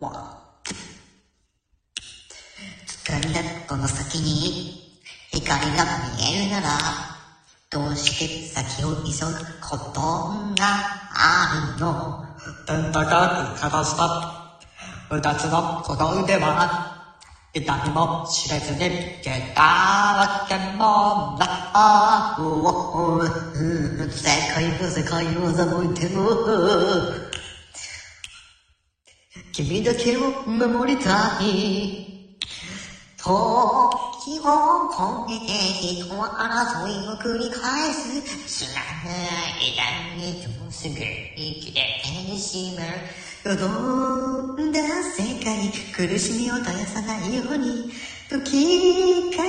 わ掴んだこの先に光が見えるならどうして先を急ぐことがあるの？天高くかざした二つのこの腕は痛みも知れずに消えたわけもなおお世界の世界を欺いても君だけを守りたい時を越えて人は争いを繰り返す。知らない間にどうすぐ生きてしまうよどんだ世界。苦しみを絶やさないように。時か